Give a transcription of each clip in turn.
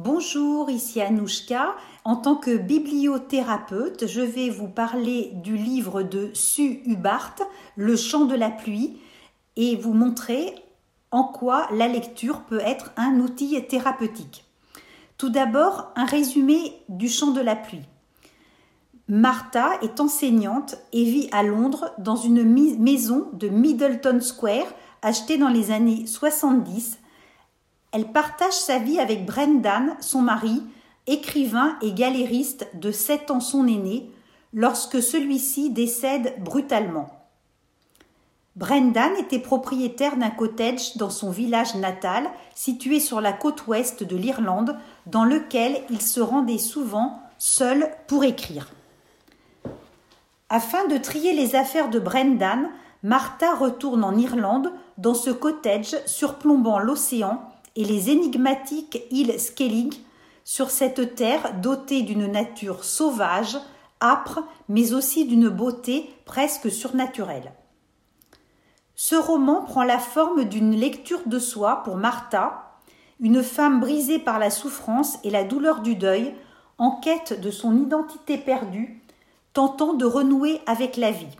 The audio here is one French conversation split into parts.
Bonjour, ici Anouchka. En tant que bibliothérapeute, je vais vous parler du livre de Sue Hubart, Le chant de la pluie, et vous montrer en quoi la lecture peut être un outil thérapeutique. Tout d'abord, un résumé du chant de la pluie. Martha est enseignante et vit à Londres dans une maison de Middleton Square achetée dans les années 70 elle partage sa vie avec Brendan, son mari, écrivain et galériste de 7 ans son aîné, lorsque celui-ci décède brutalement. Brendan était propriétaire d'un cottage dans son village natal, situé sur la côte ouest de l'Irlande, dans lequel il se rendait souvent seul pour écrire. Afin de trier les affaires de Brendan, Martha retourne en Irlande, dans ce cottage surplombant l'océan, et les énigmatiques îles Skellig sur cette terre dotée d'une nature sauvage, âpre, mais aussi d'une beauté presque surnaturelle. Ce roman prend la forme d'une lecture de soi pour Martha, une femme brisée par la souffrance et la douleur du deuil, en quête de son identité perdue, tentant de renouer avec la vie.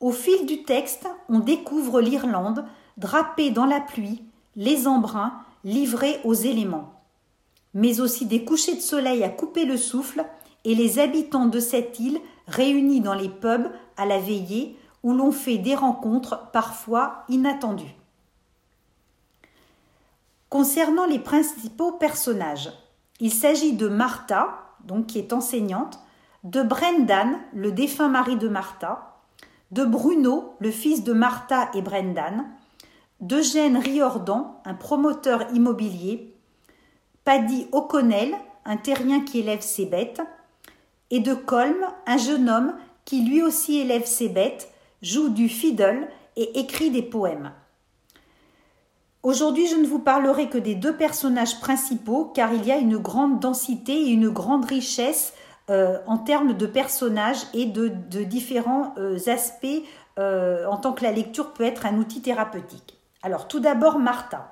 Au fil du texte, on découvre l'Irlande, drapée dans la pluie, les embruns livrés aux éléments, mais aussi des couchers de soleil à couper le souffle et les habitants de cette île réunis dans les pubs à la veillée où l'on fait des rencontres parfois inattendues. Concernant les principaux personnages, il s'agit de Martha, donc qui est enseignante, de Brendan, le défunt mari de Martha, de Bruno, le fils de Martha et Brendan, d'Eugène Riordan, un promoteur immobilier, Paddy O'Connell, un terrien qui élève ses bêtes, et de Colm, un jeune homme qui lui aussi élève ses bêtes, joue du fiddle et écrit des poèmes. Aujourd'hui, je ne vous parlerai que des deux personnages principaux car il y a une grande densité et une grande richesse euh, en termes de personnages et de, différents euh, aspects euh, en tant que la lecture peut être un outil thérapeutique. Alors tout d'abord Martha.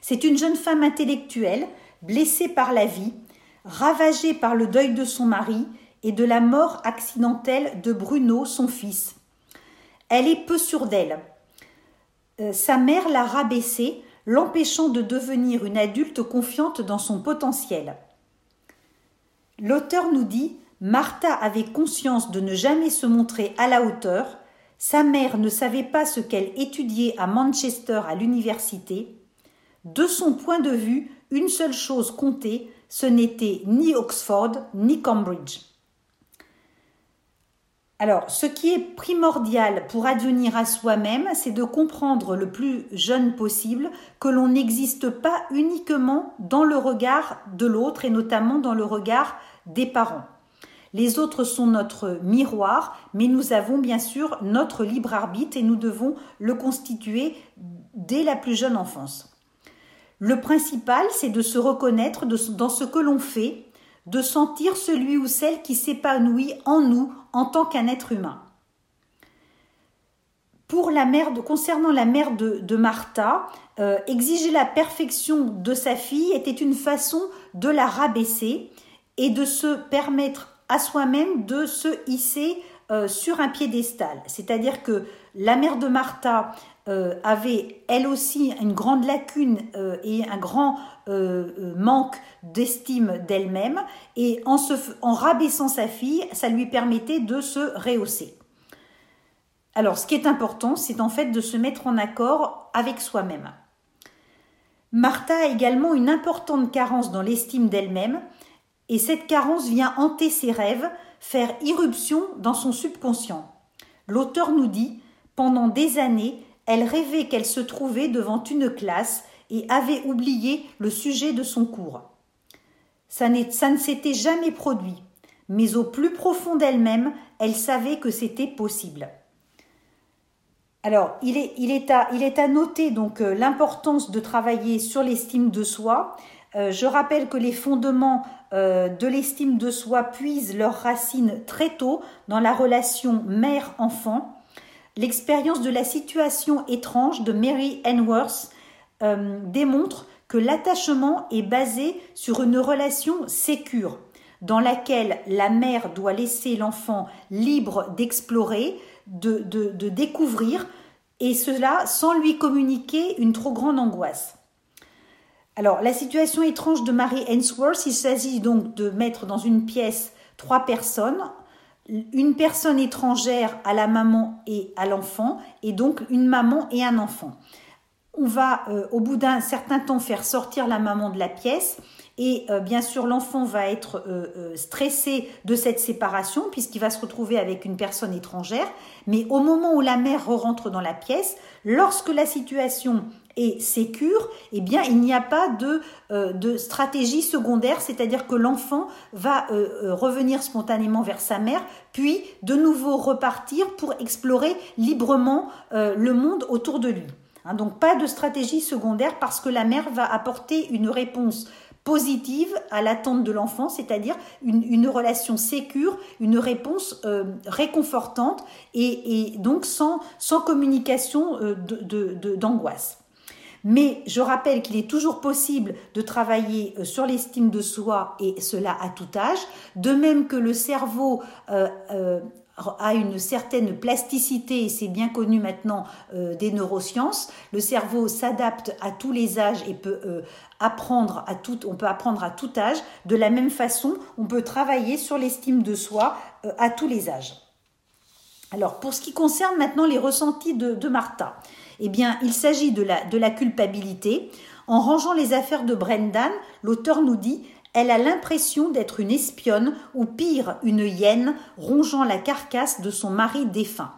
C'est une jeune femme intellectuelle, blessée par la vie, ravagée par le deuil de son mari et de la mort accidentelle de Bruno, son fils. Elle est peu sûre d'elle. Euh, sa mère l'a rabaissée, l'empêchant de devenir une adulte confiante dans son potentiel. L'auteur nous dit Martha avait conscience de ne jamais se montrer à la hauteur, sa mère ne savait pas ce qu'elle étudiait à Manchester à l'université. De son point de vue, une seule chose comptait, ce n'était ni Oxford ni Cambridge. Alors, ce qui est primordial pour advenir à soi-même, c'est de comprendre le plus jeune possible que l'on n'existe pas uniquement dans le regard de l'autre et notamment dans le regard des parents. Les autres sont notre miroir, mais nous avons bien sûr notre libre arbitre et nous devons le constituer dès la plus jeune enfance. Le principal, c'est de se reconnaître dans ce que l'on fait, de sentir celui ou celle qui s'épanouit en nous en tant qu'un être humain. Pour la mère concernant la mère de, Martha, euh, exiger la perfection de sa fille était une façon de la rabaisser et de se permettre à soi-même de se hisser euh, sur un piédestal. C'est-à-dire que la mère de Martha euh, avait elle aussi une grande lacune euh, et un grand manque d'estime d'elle-même, et en, en rabaissant sa fille, ça lui permettait de se rehausser. Alors, ce qui est important, c'est en fait de se mettre en accord avec soi-même. Martha a également une importante carence dans l'estime d'elle-même, et cette carence vient hanter ses rêves, faire irruption dans son subconscient. L'auteur nous dit Pendant des années, elle rêvait qu'elle se trouvait devant une classe et avait oublié le sujet de son cours. Ça, ne s'était jamais produit, mais au plus profond d'elle-même, elle savait que c'était possible. Alors, il est, il est, à, il est à noter donc euh, l'importance de travailler sur l'estime de soi, euh, je rappelle que les fondements euh, de l'estime de soi puisent leurs racines très tôt dans la relation mère-enfant. L'expérience de la situation étrange de Mary Anworth euh, démontre que l'attachement est basé sur une relation sécure, dans laquelle la mère doit laisser l'enfant libre d'explorer, de, de, découvrir, et cela sans lui communiquer une trop grande angoisse. Alors, la situation étrange de Mary Ainsworth, il s'agit donc de mettre dans une pièce trois personnes, une personne étrangère à la maman et à l'enfant, et donc une maman et un enfant. On va, euh, au bout d'un certain temps, faire sortir la maman de la pièce et euh, bien sûr, l'enfant va être euh, stressé de cette séparation puisqu'il va se retrouver avec une personne étrangère. Mais au moment où la mère rentre dans la pièce, lorsque la situation est sécure, eh bien, il n'y a pas de, de stratégie secondaire, c'est-à-dire que l'enfant va revenir spontanément vers sa mère, puis de nouveau repartir pour explorer librement le monde autour de lui. Hein, donc pas de stratégie secondaire parce que la mère va apporter une réponse positive à l'attente de l'enfant, c'est-à-dire une, relation sécure, une réponse euh, réconfortante et, donc sans, communication euh, d'angoisse. Mais je rappelle qu'il est toujours possible de travailler euh, sur l'estime de soi et cela à tout âge, de même que le cerveau a une certaine plasticité, et c'est bien connu maintenant des neurosciences. Le cerveau s'adapte à tous les âges et peut apprendre à tout, on peut apprendre à tout âge. De la même façon, on peut travailler sur l'estime de soi euh, à tous les âges. Alors, pour ce qui concerne maintenant les ressentis de, Martha, eh bien, il s'agit de la, culpabilité. En rangeant les affaires de Brendan, l'auteur nous dit elle a l'impression d'être une espionne ou pire, une hyène rongeant la carcasse de son mari défunt.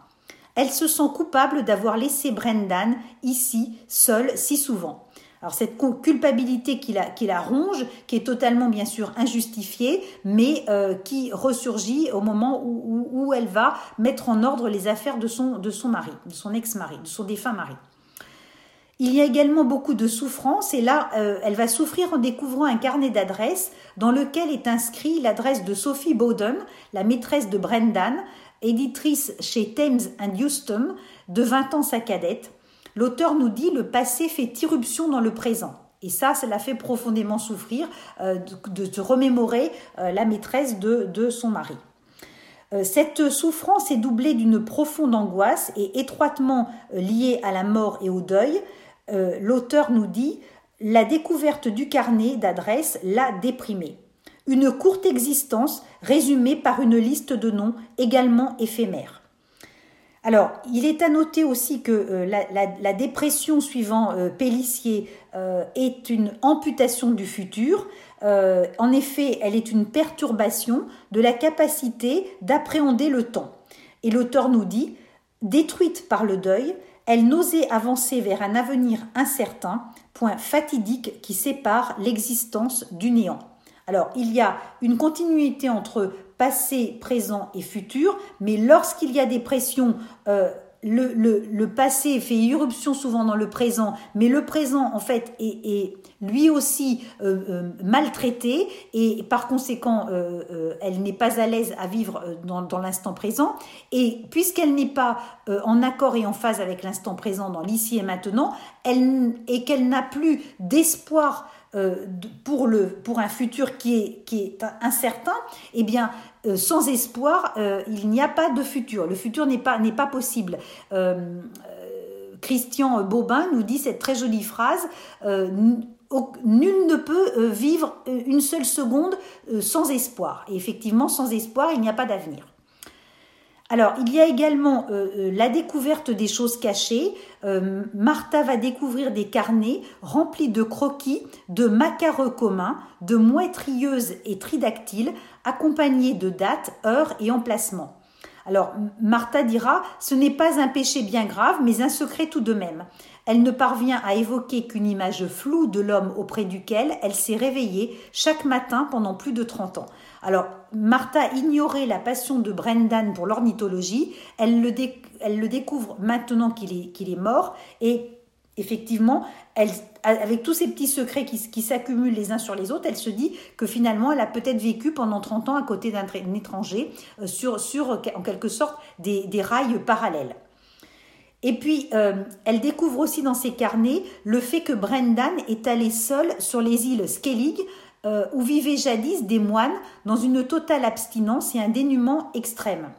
Elle se sent coupable d'avoir laissé Brendan ici, seul, si souvent. Alors cette culpabilité qui la, ronge, qui est totalement bien sûr injustifiée, mais euh, qui ressurgit au moment où, elle va mettre en ordre les affaires de son, de son mari, de son ex-mari, de son défunt mari. Il y a également beaucoup de souffrance et là, euh, elle va souffrir en découvrant un carnet d'adresses dans lequel est inscrit l'adresse de Sophie Bowden, la maîtresse de Brendan, éditrice chez Thames and Houston, de 20 ans sa cadette, L'auteur nous dit le passé fait irruption dans le présent. Et ça, ça l'a fait profondément souffrir euh, de, de, remémorer euh, la maîtresse de, son mari. Euh, cette souffrance est doublée d'une profonde angoisse et étroitement liée à la mort et au deuil. L'auteur nous dit la découverte du carnet d'adresse l'a déprimée. Une courte existence résumée par une liste de noms également éphémères. Alors, il est à noter aussi que euh, la, dépression suivant euh, euh, est une amputation du futur. en effet, elle est une perturbation de la capacité d'appréhender le temps. Et l'auteur nous dit, détruite par le deuil, elle n'osait avancer vers un avenir incertain, point fatidique qui sépare l'existence du néant. Alors, il y a une continuité entre passé, présent et futur, mais lorsqu'il y a des pressions, euh, le, passé fait irruption souvent dans le présent, mais le présent, en fait, est, lui aussi euh, euh, maltraité, et par conséquent, elle n'est pas à l'aise à vivre dans, dans l'instant présent, et puisqu'elle n'est pas en accord et en phase avec l'instant présent dans l'ici et maintenant, elle, et qu'elle n'a plus d'espoir euh, pour, le, pour un futur qui est, qui est incertain, eh bien, euh, sans espoir, euh, il n'y a pas de futur. Le futur n'est pas, n'est pas possible. Christian Bobin nous dit cette très jolie phrase Nul ne peut vivre une seule seconde sans espoir. Et effectivement, sans espoir, il n'y a pas d'avenir. Alors, il y a également euh, euh, la découverte des choses cachées. Euh, Martha va découvrir des carnets remplis de croquis, de macareux communs, de mouettes et tridactyles, accompagnés de dates, heures et emplacements. Alors, Martha dira, ce n'est pas un péché bien grave, mais un secret tout de même. Elle ne parvient à évoquer qu'une image floue de l'homme auprès duquel elle s'est réveillée chaque matin pendant plus de 30 ans. Alors, Martha ignorait la passion de Brendan pour l'ornithologie, elle le, découvre maintenant qu'il est, mort, et effectivement, avec tous ces petits secrets qui, s'accumulent les uns sur les autres, elle se dit que finalement, elle a peut-être vécu pendant 30 ans à côté d'un étranger, euh, sur, en quelque sorte des rails parallèles. Et puis, euh, elle découvre aussi dans ses carnets le fait que Brendan est allé seul sur les îles Skellig, euh, où vivaient jadis des moines dans une totale abstinence et un dénuement extrême.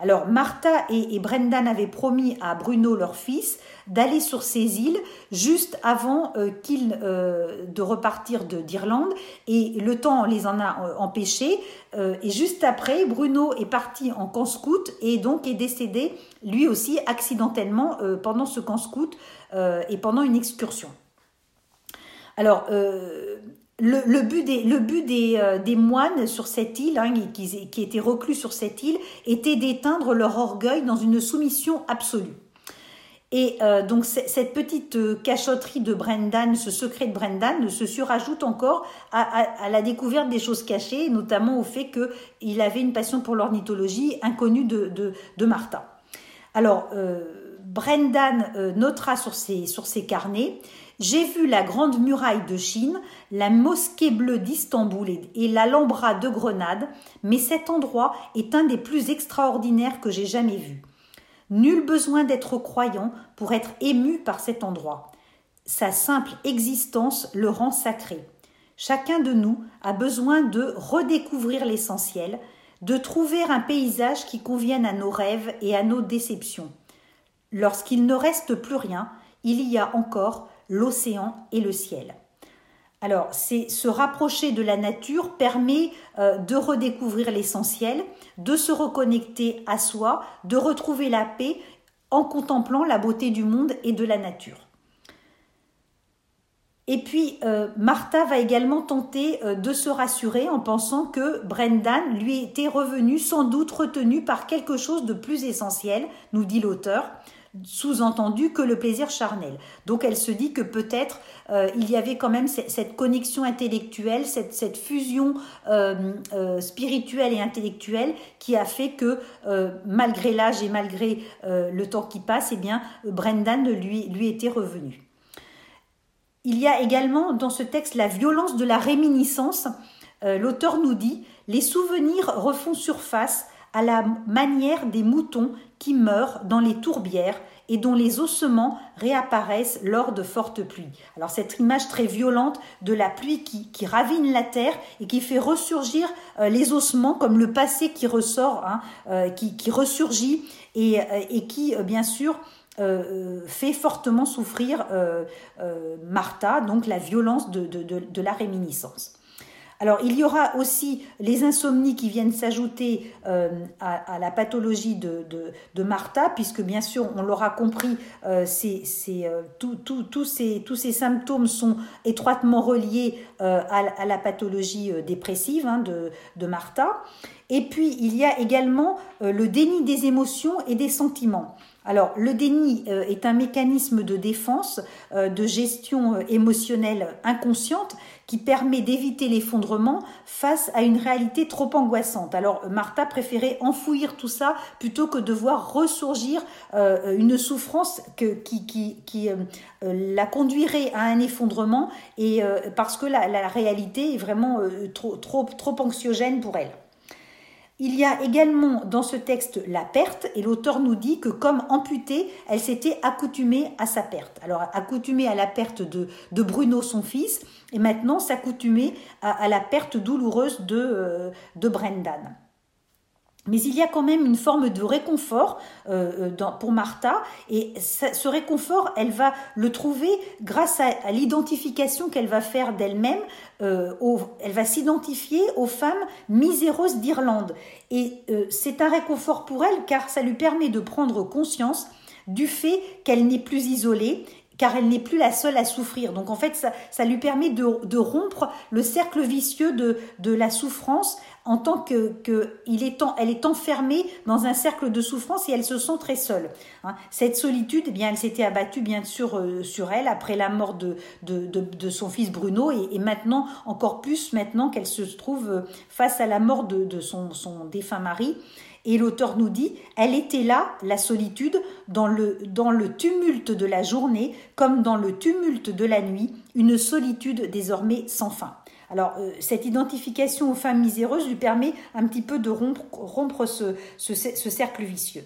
Alors Martha et, Brendan avaient promis à Bruno, leur fils, d'aller sur ces îles juste avant euh, qu'ils euh, de repartir d'Irlande et le temps les en a euh, empêchés et juste après Bruno est parti en camp scout et donc est décédé lui aussi accidentellement pendant ce camp scout et pendant une excursion. Alors le, but, euh, des, moines sur cette île, hein, qui, étaient reclus sur cette île, était d'éteindre leur orgueil dans une soumission absolue. Et euh, donc cette petite euh, cachotterie de Brendan, ce secret de Brendan, se surajoute encore à, la découverte des choses cachées, notamment au fait qu'il avait une passion pour l'ornithologie inconnue de, Martha. Alors, Brendan notera sur ses carnets j'ai vu la grande muraille de Chine, la mosquée bleue d'Istanbul et l'Alhambra de Grenade, mais cet endroit est un des plus extraordinaires que j'ai jamais vus. Nul besoin d'être croyant pour être ému par cet endroit. Sa simple existence le rend sacré. Chacun de nous a besoin de redécouvrir l'essentiel, de trouver un paysage qui convienne à nos rêves et à nos déceptions. Lorsqu'il ne reste plus rien, il y a encore l'océan et le ciel. Alors, c'est se rapprocher de la nature permet euh, de redécouvrir l'essentiel, de se reconnecter à soi, de retrouver la paix en contemplant la beauté du monde et de la nature. Et puis, euh, Martha va également tenter euh, de se rassurer en pensant que Brendan lui était revenu sans doute retenu par quelque chose de plus essentiel, nous dit l'auteur, sous-entendu que le plaisir charnel. Donc elle se dit que peut-être euh, il y avait quand même cette, connexion intellectuelle, cette, fusion euh, euh, spirituelle et intellectuelle qui a fait que malgré l'âge et malgré le temps qui passe, eh bien Brendan lui, lui était revenu. Il y a également dans ce texte la violence de la réminiscence. L'auteur nous dit les souvenirs refont surface à la manière des moutons qui meurent dans les tourbières et dont les ossements réapparaissent lors de fortes pluies. Alors cette image très violente de la pluie qui, ravine la terre et qui fait ressurgir euh, les ossements comme le passé qui ressort, hein, euh, qui, ressurgit et, euh, qui bien sûr fait fortement souffrir Martha, donc la violence de la réminiscence. Alors, il y aura aussi les insomnies qui viennent s'ajouter euh, à, la pathologie de, de, Martha, puisque bien sûr, on l'aura compris, euh, euh, tous ces symptômes sont étroitement reliés à, la pathologie dépressive hein, de, de Martha. Et puis, il y a également le déni des émotions et des sentiments. Alors, le déni euh, est un mécanisme de défense, euh, de gestion euh, émotionnelle inconsciente qui permet d'éviter l'effondrement face à une réalité trop angoissante. Alors, Martha préférait enfouir tout ça plutôt que de voir ressurgir une souffrance qui, la conduirait à un effondrement parce que la, réalité est vraiment trop anxiogène pour elle. Il y a également dans ce texte la perte, et l'auteur nous dit que comme amputée, elle s'était accoutumée à sa perte. Alors accoutumée à la perte de, Bruno, son fils, et maintenant s'accoutumer à, la perte douloureuse de, euh, de Brendan. Mais il y a quand même une forme de réconfort euh, euh, pour Martha, et ce réconfort, elle va le trouver grâce à, l'identification qu'elle va faire d'elle-même. Euh, elle va s'identifier aux femmes miséreuses d'Irlande. Et c'est un réconfort pour elle car ça lui permet de prendre conscience du fait qu'elle n'est plus isolée car elle n'est plus la seule à souffrir. Donc en fait, ça, lui permet de, rompre le cercle vicieux de, de la souffrance en tant que, est enfermée dans un cercle de souffrance et elle se sent très seule. Hein. Cette solitude, eh bien, elle s'était abattue bien sûr euh, sur elle après la mort de, de, son fils Bruno et, maintenant encore plus maintenant qu'elle se trouve euh, face à la mort de, son, son défunt mari. Et l'auteur nous dit, elle était là, la solitude, dans le, dans le tumulte de la journée, comme dans le tumulte de la nuit, une solitude désormais sans fin. Alors, euh, cette identification aux femmes miséreuses lui permet un petit peu de rompre, ce, ce, cercle vicieux.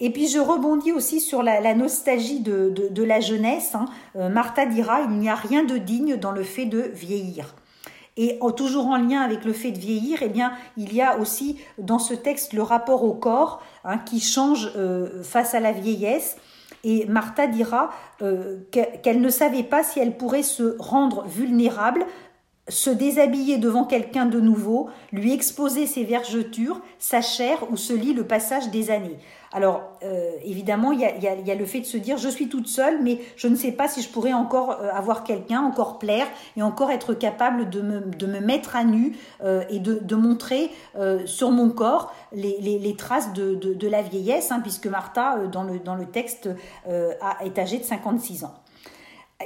Et puis je rebondis aussi sur la, nostalgie de, la jeunesse. Hein. Euh, Martha dira, il n'y a rien de digne dans le fait de vieillir. Et toujours en lien avec le fait de vieillir, eh bien, il y a aussi dans ce texte le rapport au corps hein, qui change euh, face à la vieillesse. Et Martha dira qu'elle ne savait pas si elle pourrait se rendre vulnérable se déshabiller devant quelqu'un de nouveau, lui exposer ses vergetures, sa chair où se lit le passage des années. Alors, euh, évidemment, il y, a, le fait de se dire, je suis toute seule, mais je ne sais pas si je pourrais encore euh, avoir quelqu'un, encore plaire et encore être capable de me, mettre à nu euh, et de, montrer sur mon corps les, traces de, la vieillesse, hein, puisque Martha, dans le, dans le texte, est âgée de 56 ans.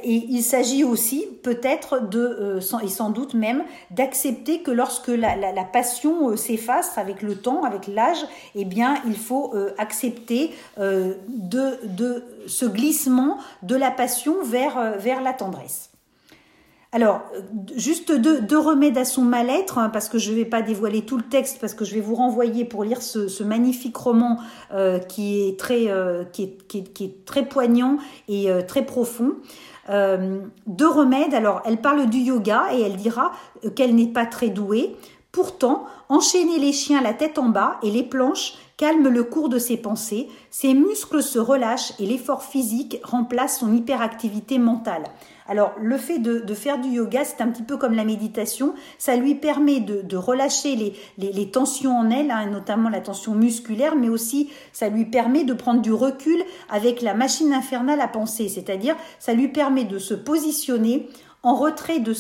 Et il s'agit aussi peut-être de, euh, et sans doute même, d'accepter que lorsque la, passion euh, s'efface avec le temps, avec l'âge, eh bien, il faut euh, accepter de, ce glissement de la passion vers, vers la tendresse. Alors, juste deux, remèdes à son mal-être, hein, parce que je ne vais pas dévoiler tout le texte, parce que je vais vous renvoyer pour lire ce, magnifique roman qui, est très, qui, est, qui, est, très poignant et très profond. Euh, deux remèdes. Alors, elle parle du yoga et elle dira qu'elle n'est pas très douée. Pourtant, enchaîner les chiens la tête en bas et les planches calme le cours de ses pensées, ses muscles se relâchent et l'effort physique remplace son hyperactivité mentale. Alors, le fait de, faire du yoga, c'est un petit peu comme la méditation. Ça lui permet de, relâcher les, tensions en elle, hein, notamment la tension musculaire, mais aussi ça lui permet de prendre du recul avec la machine infernale à penser. C'est-à-dire, ça lui permet de se positionner en retrait de,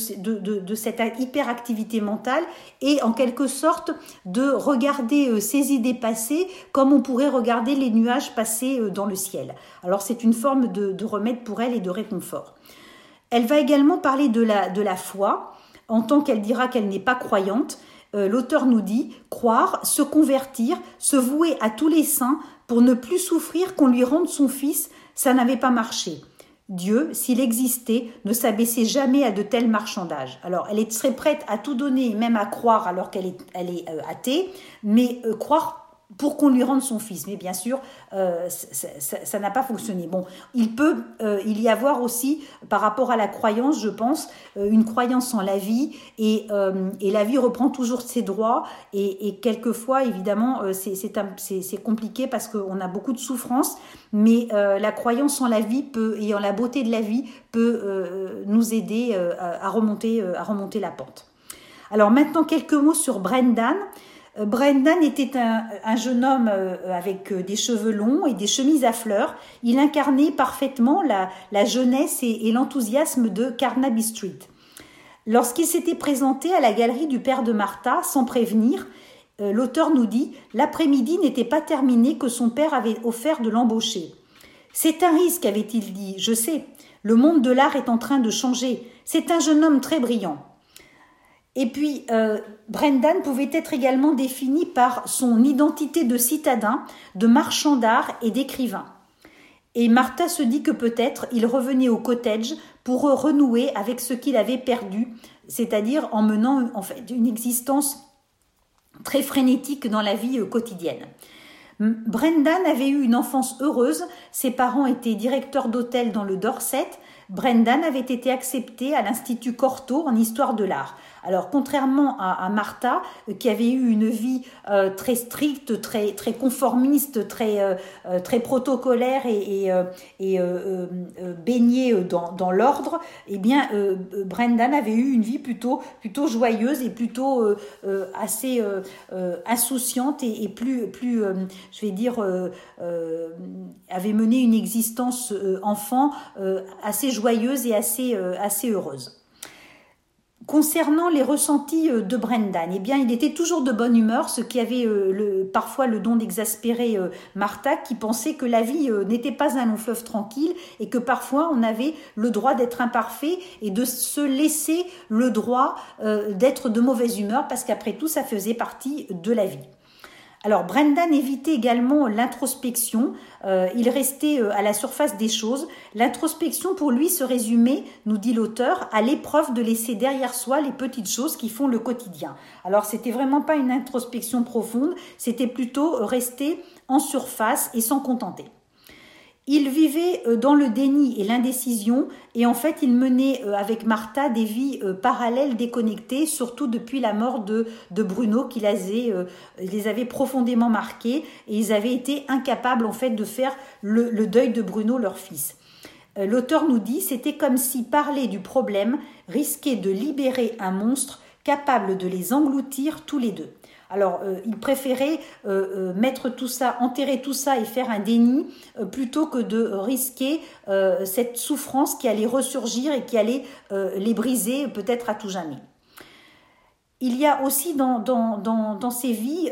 cette hyperactivité mentale et en quelque sorte de regarder euh, ses idées passées comme on pourrait regarder les nuages passer euh, dans le ciel. Alors c'est une forme de remède pour elle et de réconfort. Elle va également parler de la, de la foi, en tant qu'elle dira qu'elle n'est pas croyante. Euh, l'auteur nous dit croire, se convertir, se vouer à tous les saints pour ne plus souffrir qu'on lui rende son fils, ça n'avait pas marché. Dieu, s'il existait, ne s'abaissait jamais à de tels marchandages. Alors, elle serait prête à tout donner, même à croire alors qu'elle est, elle est euh, athée, mais euh, croire pour qu'on lui rende son fils. Mais bien sûr, euh, ça n'a pas fonctionné. Bon, il peut euh, il y avoir aussi, par rapport à la croyance, je pense, euh, une croyance en la vie, et, la vie reprend toujours ses droits, et, quelquefois, évidemment, c'est compliqué parce qu'on a beaucoup de souffrance, mais la croyance en la vie peut, et en la beauté de la vie peut nous aider à remonter la pente. Alors maintenant, quelques mots sur Brendan. Euh, Brendan était un, jeune homme euh, avec euh, des cheveux longs et des chemises à fleurs. Il incarnait parfaitement la, jeunesse et, l'enthousiasme de Carnaby Street. Lorsqu'il s'était présenté à la galerie du père de Martha, sans prévenir, l'auteur nous dit L'après-midi n'était pas terminé que son père avait offert de l'embaucher. C'est un risque, avait-il dit, je sais. Le monde de l'art est en train de changer. C'est un jeune homme très brillant. Et puis, euh, Brendan pouvait être également défini par son identité de citadin, de marchand d'art et d'écrivain. Et Martha se dit que peut-être il revenait au cottage pour renouer avec ce qu'il avait perdu, c'est-à-dire en menant une existence très frénétique dans la vie euh, quotidienne. Brendan avait eu une enfance heureuse, ses parents étaient directeurs d'hôtel dans le Dorset, Brendan avait été accepté à l'Institut Cortot en histoire de l'art. Alors, contrairement à, Martha, euh, qui avait eu une vie euh, très stricte, très, très conformiste, très, euh, très protocolaire et, et, baignée dans, l'ordre, eh bien, Brendan avait eu une vie plutôt, plutôt joyeuse et plutôt assez insouciante et, plus, plus je vais dire, avait mené une existence enfant assez joyeuse et assez, assez heureuse. Concernant les ressentis euh, de Brendan, eh bien, il était toujours de bonne humeur, ce qui avait euh, parfois le don d'exaspérer euh, Martha, qui pensait que la vie n'était pas un long fleuve tranquille et que parfois on avait le droit d'être imparfait et de se laisser le droit d'être de mauvaise humeur, parce qu'après tout, ça faisait partie de la vie. Alors Brendan évitait également l'introspection, euh, il restait euh, à la surface des choses. L'introspection pour lui se résumait, nous dit l'auteur, à l'épreuve de laisser derrière soi les petites choses qui font le quotidien. Alors c'était vraiment pas une introspection profonde, c'était plutôt rester en surface et s'en contenter. Il vivait euh, dans le déni et l'indécision et en fait il menait euh, avec Martha des vies euh, parallèles déconnectées, surtout depuis la mort de, Bruno qui les avait, profondément marqués et ils avaient été incapables en fait de faire le, deuil de Bruno leur fils. L'auteur nous dit c'était comme si parler du problème risquait de libérer un monstre capable de les engloutir tous les deux. Alors, euh, il préférait euh, euh, mettre tout ça, enterrer tout ça et faire un déni plutôt que de risquer cette souffrance qui allait ressurgir et qui allait les briser peut-être à tout jamais. Il y a aussi dans, ces vies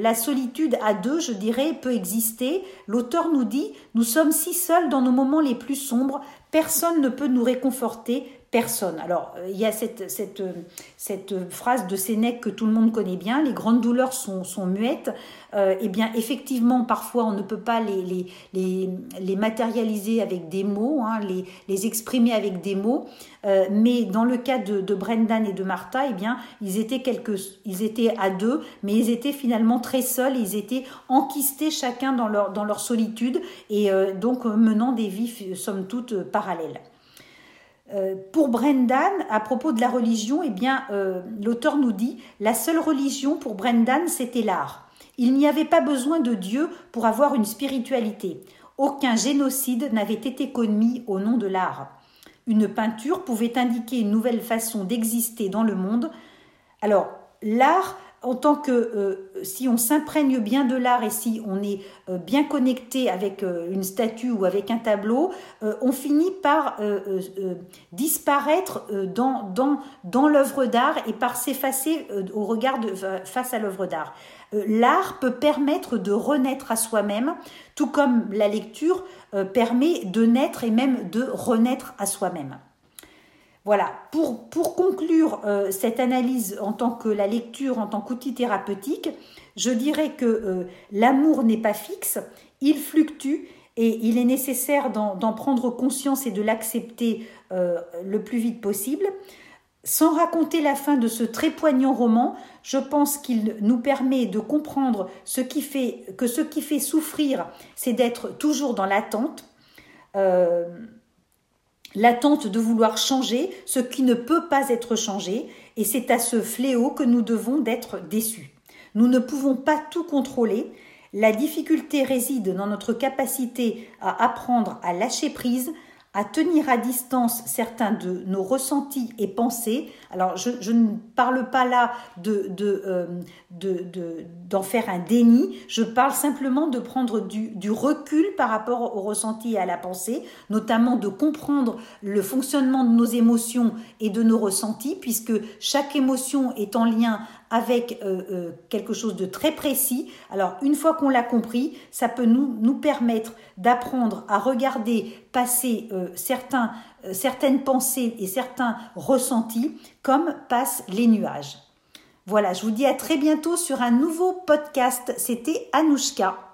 la solitude à deux, je dirais, peut exister. L'auteur nous dit, nous sommes si seuls dans nos moments les plus sombres, personne ne peut nous réconforter, personne. Alors, euh, il y a cette, cette, phrase de Sénèque que tout le monde connaît bien, les grandes douleurs sont, muettes. Euh, eh bien, effectivement, parfois, on ne peut pas les, matérialiser avec des mots, hein, les, exprimer avec des mots. Euh, mais dans le cas de, Brendan et de Martha, eh bien, ils étaient, à deux, mais ils étaient finalement très seuls, ils étaient enquistés chacun dans leur, dans leur solitude et donc menant des vies, somme toute, parallèles. Euh, pour Brendan, à propos de la religion, eh bien, euh, l'auteur nous dit la seule religion pour Brendan, c'était l'art. Il n'y avait pas besoin de Dieu pour avoir une spiritualité. Aucun génocide n'avait été commis au nom de l'art. Une peinture pouvait indiquer une nouvelle façon d'exister dans le monde. Alors, l'art en tant que euh, si on s'imprègne bien de l'art et si on est euh, bien connecté avec euh, une statue ou avec un tableau, on finit par disparaître dans, dans, l'œuvre d'art et par s'effacer au regard face à l'œuvre d'art. L'art peut permettre de renaître à soi-même, tout comme la lecture permet de naître et même de renaître à soi-même. Voilà, pour, conclure euh, cette analyse en tant que la lecture, en tant qu'outil thérapeutique, je dirais que euh, l'amour n'est pas fixe, il fluctue et il est nécessaire d'en prendre conscience et de l'accepter euh, le plus vite possible. Sans raconter la fin de ce très poignant roman, je pense qu'il nous permet de comprendre que ce qui fait souffrir, c'est d'être toujours dans l'attente l'attente de vouloir changer ce qui ne peut pas être changé, et c'est à ce fléau que nous devons d'être déçus. Nous ne pouvons pas tout contrôler, la difficulté réside dans notre capacité à apprendre à lâcher prise, à tenir à distance certains de nos ressentis et pensées. Alors, je, ne parle pas là de, euh, de, de, d'en faire un déni, je parle simplement de prendre du, du, recul par rapport aux ressentis et à la pensée, notamment de comprendre le fonctionnement de nos émotions et de nos ressentis, puisque chaque émotion est en lien avec euh, euh, quelque chose de très précis. Alors une fois qu'on l'a compris, ça peut nous, permettre d'apprendre à regarder passer euh, certaines pensées et certains ressentis comme passent les nuages. Voilà, je vous dis à très bientôt sur un nouveau podcast. C'était Anouchka.